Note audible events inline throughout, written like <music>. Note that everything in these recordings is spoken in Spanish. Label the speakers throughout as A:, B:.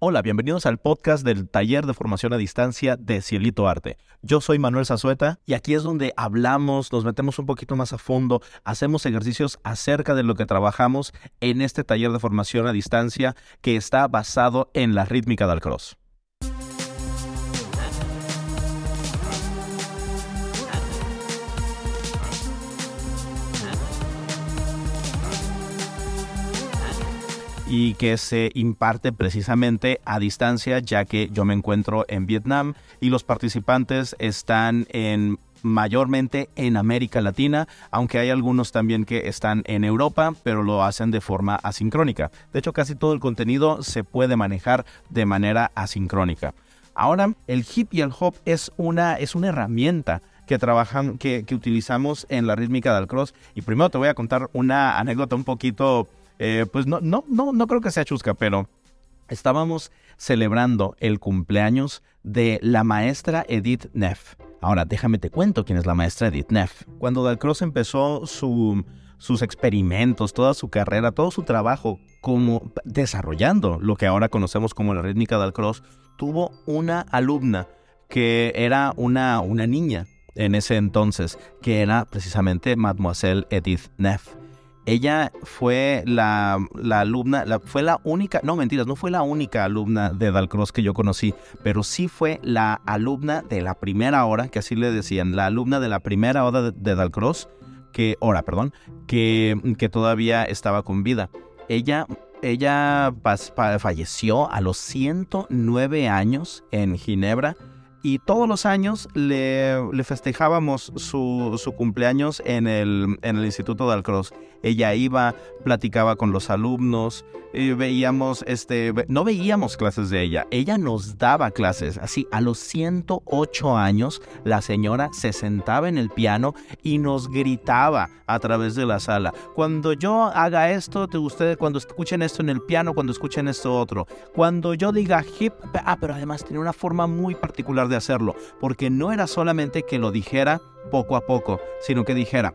A: Hola, bienvenidos al podcast del taller de formación a distancia de Cielito Arte. Yo soy Manuel Zazueta y aquí es donde hablamos, nos metemos un poquito más a fondo, hacemos ejercicios acerca de lo que trabajamos en este taller de formación a distancia que está basado en la rítmica del cross. Y que se imparte precisamente a distancia ya que yo me encuentro en Vietnam y los participantes están en mayormente en América Latina, aunque hay algunos también que están en Europa, pero lo hacen de forma asincrónica. De hecho, casi todo el contenido se puede manejar de manera asincrónica. Ahora, el hip y el hop es una, es una herramienta que trabajan, que, que utilizamos en la rítmica del cross. Y primero te voy a contar una anécdota un poquito eh, pues no, no, no, no creo que sea chusca, pero estábamos celebrando el cumpleaños de la maestra Edith Neff. Ahora, déjame te cuento quién es la maestra Edith Neff. Cuando Dalcross empezó sus experimentos, toda su carrera, todo su trabajo como desarrollando lo que ahora conocemos como la rítmica Dalcross, tuvo una alumna que era una, una niña en ese entonces, que era precisamente Mademoiselle Edith Neff. Ella fue la, alumna, fue la única, no mentiras, no fue la única alumna de Dalcross que yo conocí, pero sí fue la alumna de la primera hora, que así le decían, la alumna de la primera hora de, Dalcross, que, hora, perdón, que, que todavía estaba con vida. Ella ella falleció a los 109 años en Ginebra y todos los años le, festejábamos su, cumpleaños en el, Instituto de. Ella iba, platicaba con los alumnos, veíamos, este, no veíamos clases de ella, ella nos daba clases. Así, a los 108 años, la señora se sentaba en el piano y nos gritaba a través de la sala. Cuando yo haga esto, ustedes cuando escuchen esto en el piano, cuando escuchen esto otro. Cuando yo diga hip, ah, pero además tenía una forma muy particular de hacerlo, porque no era solamente que lo dijera poco a poco, sino que dijera,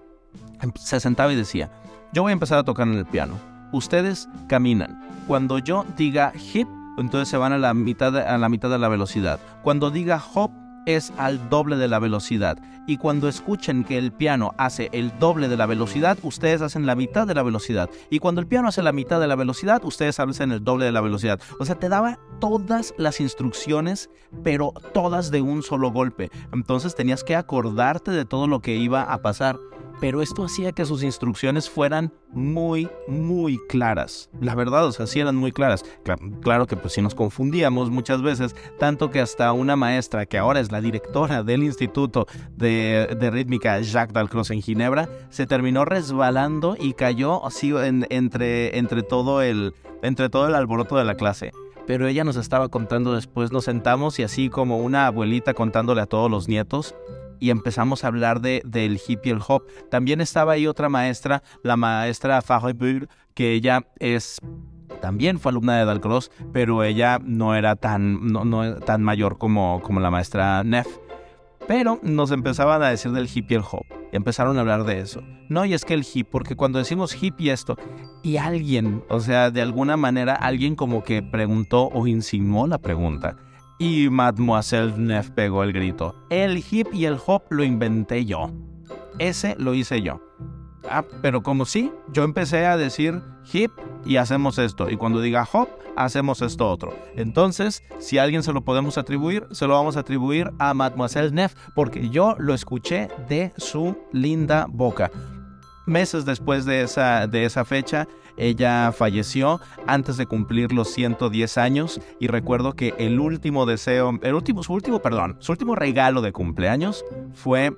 A: se sentaba y decía, yo voy a empezar a tocar en el piano. Ustedes caminan. Cuando yo diga hip, entonces se van a la mitad a la mitad de la velocidad. Cuando diga hop, es al doble de la velocidad. Y cuando escuchen que el piano hace el doble de la velocidad, ustedes hacen la mitad de la velocidad. Y cuando el piano hace la mitad de la velocidad, ustedes hacen el doble de la velocidad. O sea, te daba todas las instrucciones, pero todas de un solo golpe. Entonces tenías que acordarte de todo lo que iba a pasar pero esto hacía que sus instrucciones fueran muy, muy claras. La verdad, o sea, sí eran muy claras. Claro, que pues sí nos confundíamos muchas veces, tanto que hasta una maestra que ahora es la directora del Instituto de, Rítmica Jacques Dalcroze en Ginebra, se terminó resbalando y cayó así entre, entre, todo el, entre todo el alboroto de la clase pero ella nos estaba contando después, nos sentamos y así como una abuelita contándole a todos los nietos, y empezamos a hablar de, del hip y el hop. También estaba ahí otra maestra, la maestra Farebur, que ella es también fue alumna de Dalcross, pero ella no era tan, no, tan mayor como, como la maestra Neff. Pero nos empezaban a decir del hip y el hop. Empezaron a hablar de eso. No, y es que el hip, porque cuando decimos hip y esto, y alguien, o sea, de alguna manera, alguien como que preguntó o insinuó la pregunta. Y Mademoiselle Neff pegó el grito. El hip y el hop lo inventé yo. Ese lo hice yo. Ah, pero como sí, yo empecé a decir hip y hacemos esto. Y cuando diga hop, hacemos esto otro. Entonces, si a alguien se lo podemos atribuir, se lo vamos a atribuir a Mademoiselle Neff, porque yo lo escuché de su linda boca meses después de esa, de esa fecha, ella falleció antes de cumplir los 110 años. Y recuerdo que el último deseo, el último, su último, perdón, su último regalo de cumpleaños fue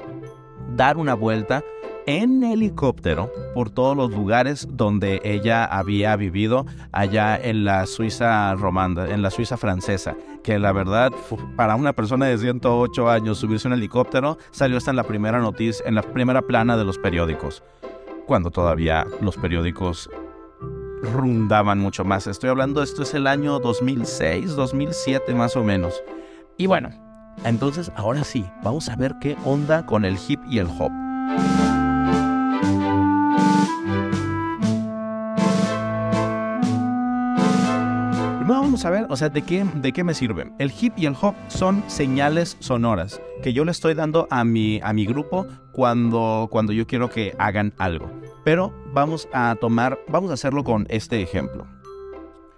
A: dar una vuelta en helicóptero por todos los lugares donde ella había vivido allá en la Suiza romanda, en la Suiza francesa, que la verdad para una persona de 108 años subirse un helicóptero salió hasta en la primera noticia, en la primera plana de los periódicos cuando todavía los periódicos rundaban mucho más. Estoy hablando, esto es el año 2006, 2007 más o menos. Y bueno, entonces ahora sí, vamos a ver qué onda con el hip y el hop. Vamos a ver, o sea, ¿de qué, ¿de qué me sirven? El hip y el hop son señales sonoras que yo le estoy dando a mi, a mi grupo cuando, cuando yo quiero que hagan algo. Pero vamos a tomar, vamos a hacerlo con este ejemplo.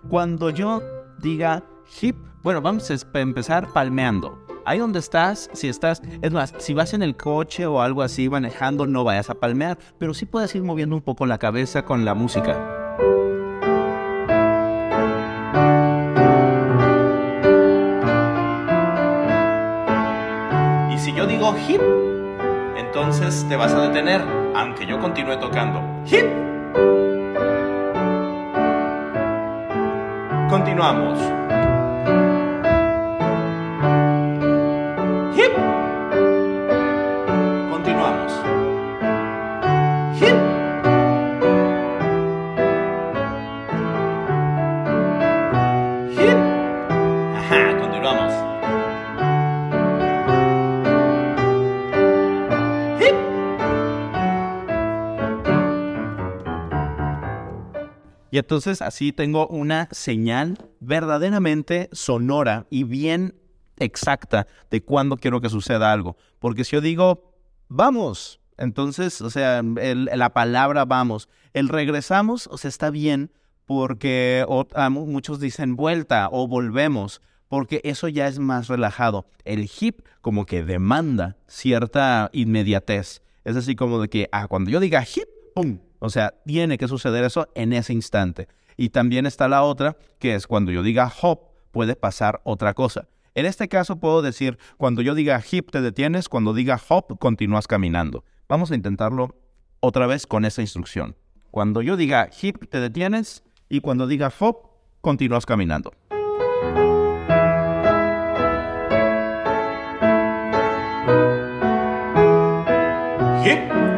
A: Cuando yo diga hip, bueno, vamos a empezar palmeando. Ahí donde estás, si estás, es más, si vas en el coche o algo así manejando, no vayas a palmear, pero sí puedes ir moviendo un poco la cabeza con la música. Entonces te vas a detener, aunque yo continúe tocando. Continuamos. Entonces así tengo una señal verdaderamente sonora y bien exacta de cuándo quiero que suceda algo. Porque si yo digo, vamos, entonces, o sea, la palabra vamos, el regresamos, o sea, está bien porque ah, muchos dicen vuelta o volvemos, porque eso ya es más relajado. El hip como que demanda cierta inmediatez. Es así como de que, ah, cuando yo diga hip, ¡pum! O sea, tiene que suceder eso en ese instante. Y también está la otra, que es cuando yo diga hop, puede pasar otra cosa. En este caso puedo decir, cuando yo diga hip te detienes, cuando diga hop continúas caminando. Vamos a intentarlo otra vez con esa instrucción. Cuando yo diga hip te detienes y cuando diga hop continúas caminando. Hip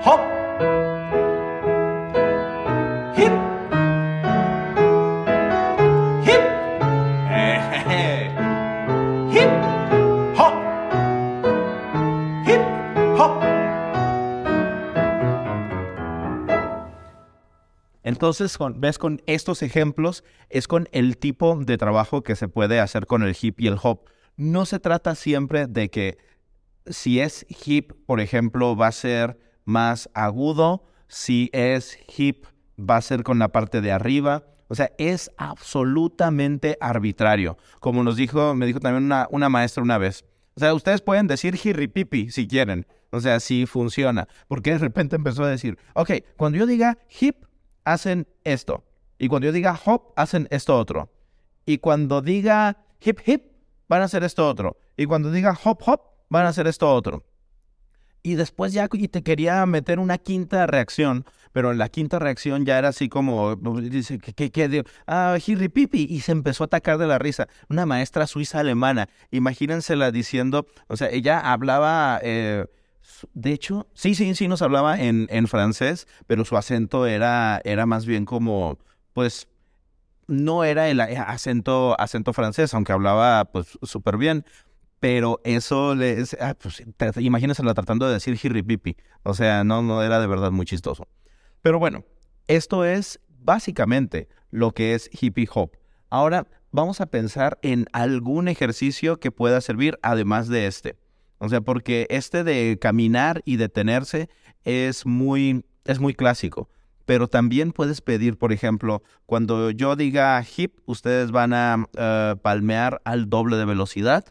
A: <laughs> Entonces, ves con estos ejemplos, es con el tipo de trabajo que se puede hacer con el hip y el hop. No se trata siempre de que si es hip, por ejemplo, va a ser más agudo, si es hip, va a ser con la parte de arriba. O sea, es absolutamente arbitrario. Como nos dijo, me dijo también una, una maestra una vez. O sea, ustedes pueden decir pipi si quieren. O sea, si funciona. Porque de repente empezó a decir, ok, cuando yo diga hip, hacen esto. Y cuando yo diga hop, hacen esto otro. Y cuando diga hip hip, van a hacer esto otro. Y cuando diga hop hop, van a hacer esto otro. Y después ya te quería meter una quinta reacción, pero la quinta reacción ya era así como, dice, ¿qué, qué, Ah, pipi, y se empezó a atacar de la risa. Una maestra suiza alemana, imagínensela diciendo, o sea, ella hablaba... Eh, de hecho, sí, sí, sí nos hablaba en, en francés, pero su acento era, era más bien como, pues, no era el acento, acento francés, aunque hablaba pues súper bien, pero eso le ah, pues, tratando de decir pipi. o sea, no, no era de verdad muy chistoso. Pero bueno, esto es básicamente lo que es hippie hop. Ahora vamos a pensar en algún ejercicio que pueda servir además de este. O sea, porque este de caminar y detenerse es muy, es muy clásico. Pero también puedes pedir, por ejemplo, cuando yo diga hip, ustedes van a eh, palmear al doble de velocidad.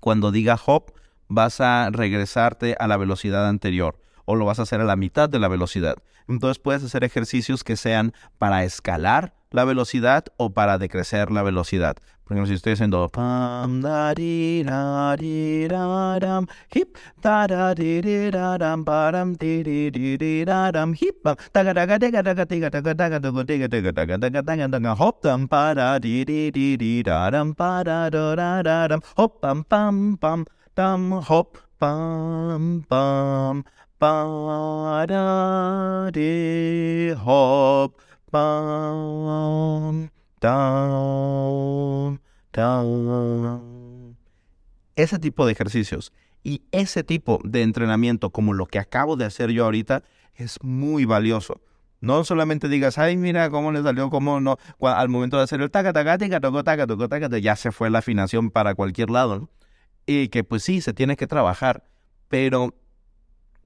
A: Cuando diga hop, vas a regresarte a la velocidad anterior o lo vas a hacer a la mitad de la velocidad. Entonces puedes hacer ejercicios que sean para escalar la velocidad o para decrecer la velocidad. Por ejemplo, si estoy haciendo pam da di da di da dam hip da da di di da dam param di di di di da dam hip pam taga taga taga taga taga taga taga taga taga taga taga taga taga taga hop dam pa da di di di di da dam pa da da da da dam hop pam pam pam dam hop pam pam pa da di hop pam ese tipo de ejercicios. Y ese tipo de entrenamiento, como lo que acabo de hacer yo ahorita, es muy valioso. No solamente digas, ay, mira cómo le salió, cómo no. Al momento de hacer el taca, taca, taca, toco, taca, toco, taca, ya se fue la afinación para cualquier lado. Y que pues sí, se tiene que trabajar, pero,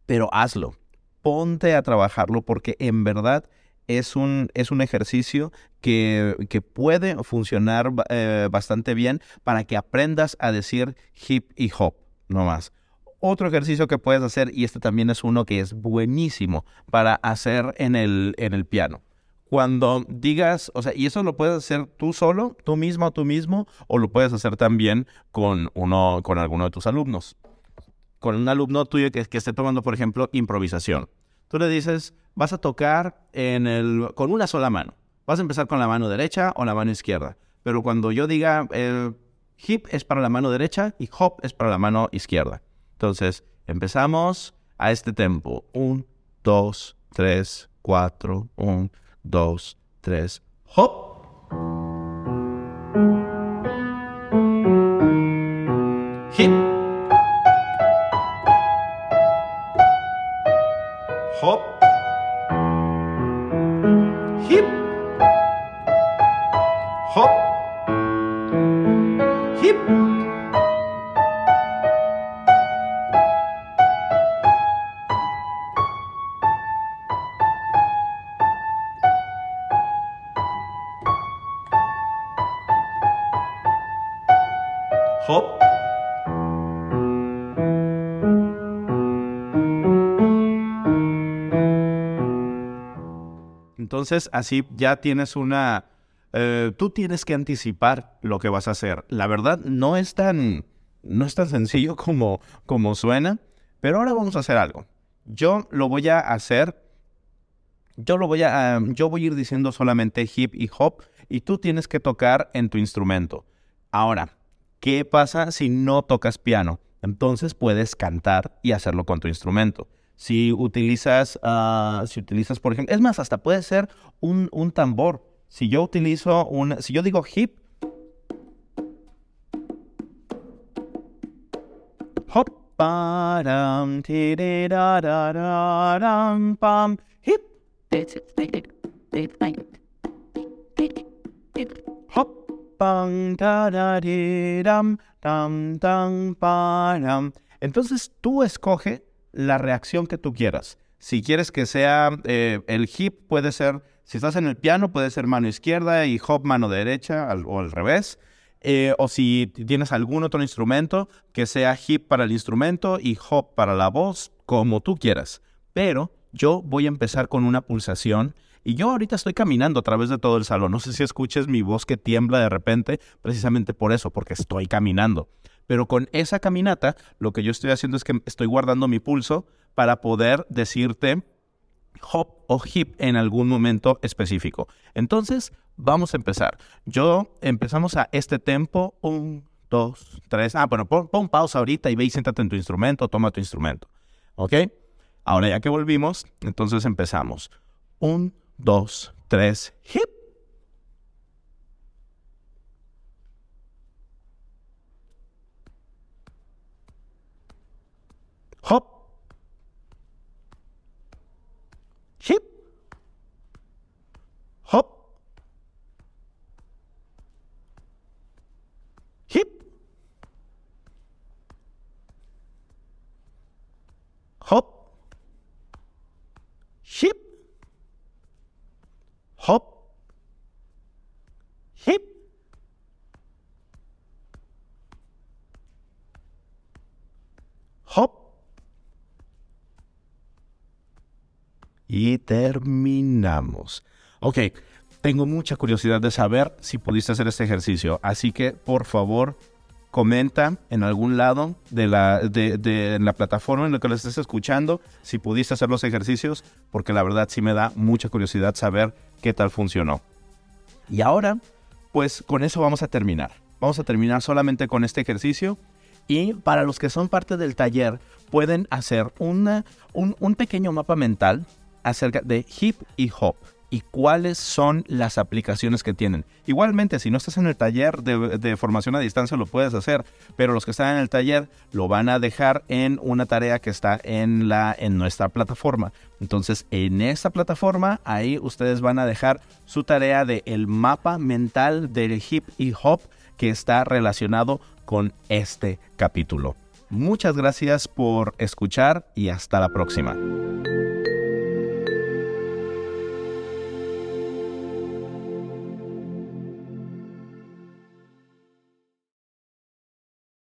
A: pero hazlo. Ponte a trabajarlo porque en verdad es un, es un ejercicio que, que puede funcionar eh, bastante bien para que aprendas a decir hip y hop, no más. Otro ejercicio que puedes hacer, y este también es uno que es buenísimo para hacer en el, en el piano. Cuando digas, o sea, y eso lo puedes hacer tú solo, tú mismo tú mismo, o lo puedes hacer también con uno, con alguno de tus alumnos. Con un alumno tuyo que, que esté tomando, por ejemplo, improvisación. Tú le dices, vas a tocar en el, con una sola mano. Vas a empezar con la mano derecha o la mano izquierda. Pero cuando yo diga el hip es para la mano derecha y hop es para la mano izquierda. Entonces, empezamos a este tempo. Un, dos, tres, cuatro. Un, dos, tres. Hop. Entonces, así ya tienes una... Eh, tú tienes que anticipar lo que vas a hacer. La verdad, no es tan, no es tan sencillo como, como suena, pero ahora vamos a hacer algo. Yo lo voy a hacer yo lo voy a, yo voy a ir diciendo solamente hip y hop y tú tienes que tocar en tu instrumento. Ahora, ¿qué pasa si no tocas piano? Entonces puedes cantar y hacerlo con tu instrumento. Si utilizas, uh, si utilizas, por ejemplo, es más, hasta puede ser un, un tambor. Si yo utilizo un, si yo digo hip, hop, hip, Entonces tú escoge la reacción que tú quieras. Si quieres que sea eh, el hip, puede ser, si estás en el piano, puede ser mano izquierda y hop mano derecha o al revés. Eh, o si tienes algún otro instrumento, que sea hip para el instrumento y hop para la voz, como tú quieras. Pero yo voy a empezar con una pulsación y yo ahorita estoy caminando a través de todo el salón. No sé si escuches mi voz que tiembla de repente, precisamente por eso, porque estoy caminando. Pero con esa caminata, lo que yo estoy haciendo es que estoy guardando mi pulso para poder decirte hop o hip en algún momento específico. Entonces, vamos a empezar. Yo empezamos a este tempo, un, dos, tres. Ah, bueno, pon, pausa ahorita y ve y siéntate en tu instrumento, toma tu instrumento. ¿Ok? Ahora ya que volvimos, entonces empezamos. Un, dos, tres, hip. hop, hip, hop, hip, hop, hip, hop, hip, hop, Y terminamos. Ok, tengo mucha curiosidad de saber si pudiste hacer este ejercicio, así que por favor comenta en algún lado de la, de, la plataforma en la que lo estés escuchando si pudiste hacer los ejercicios, porque la verdad sí me da mucha curiosidad saber qué tal funcionó. Y ahora, pues con eso vamos a terminar. Vamos a terminar solamente con este ejercicio. Y para los que son parte del taller, pueden hacer un, un pequeño mapa mental acerca de hip y hop. Y cuáles son las aplicaciones que tienen. Igualmente, si no estás en el taller de, formación a distancia, lo puedes hacer, pero los que están en el taller lo van a dejar en una tarea que está en, la, en nuestra plataforma. Entonces, en esta plataforma, ahí ustedes van a dejar su tarea de el mapa mental del hip y hop que está relacionado con este capítulo. Muchas gracias por escuchar y hasta la próxima.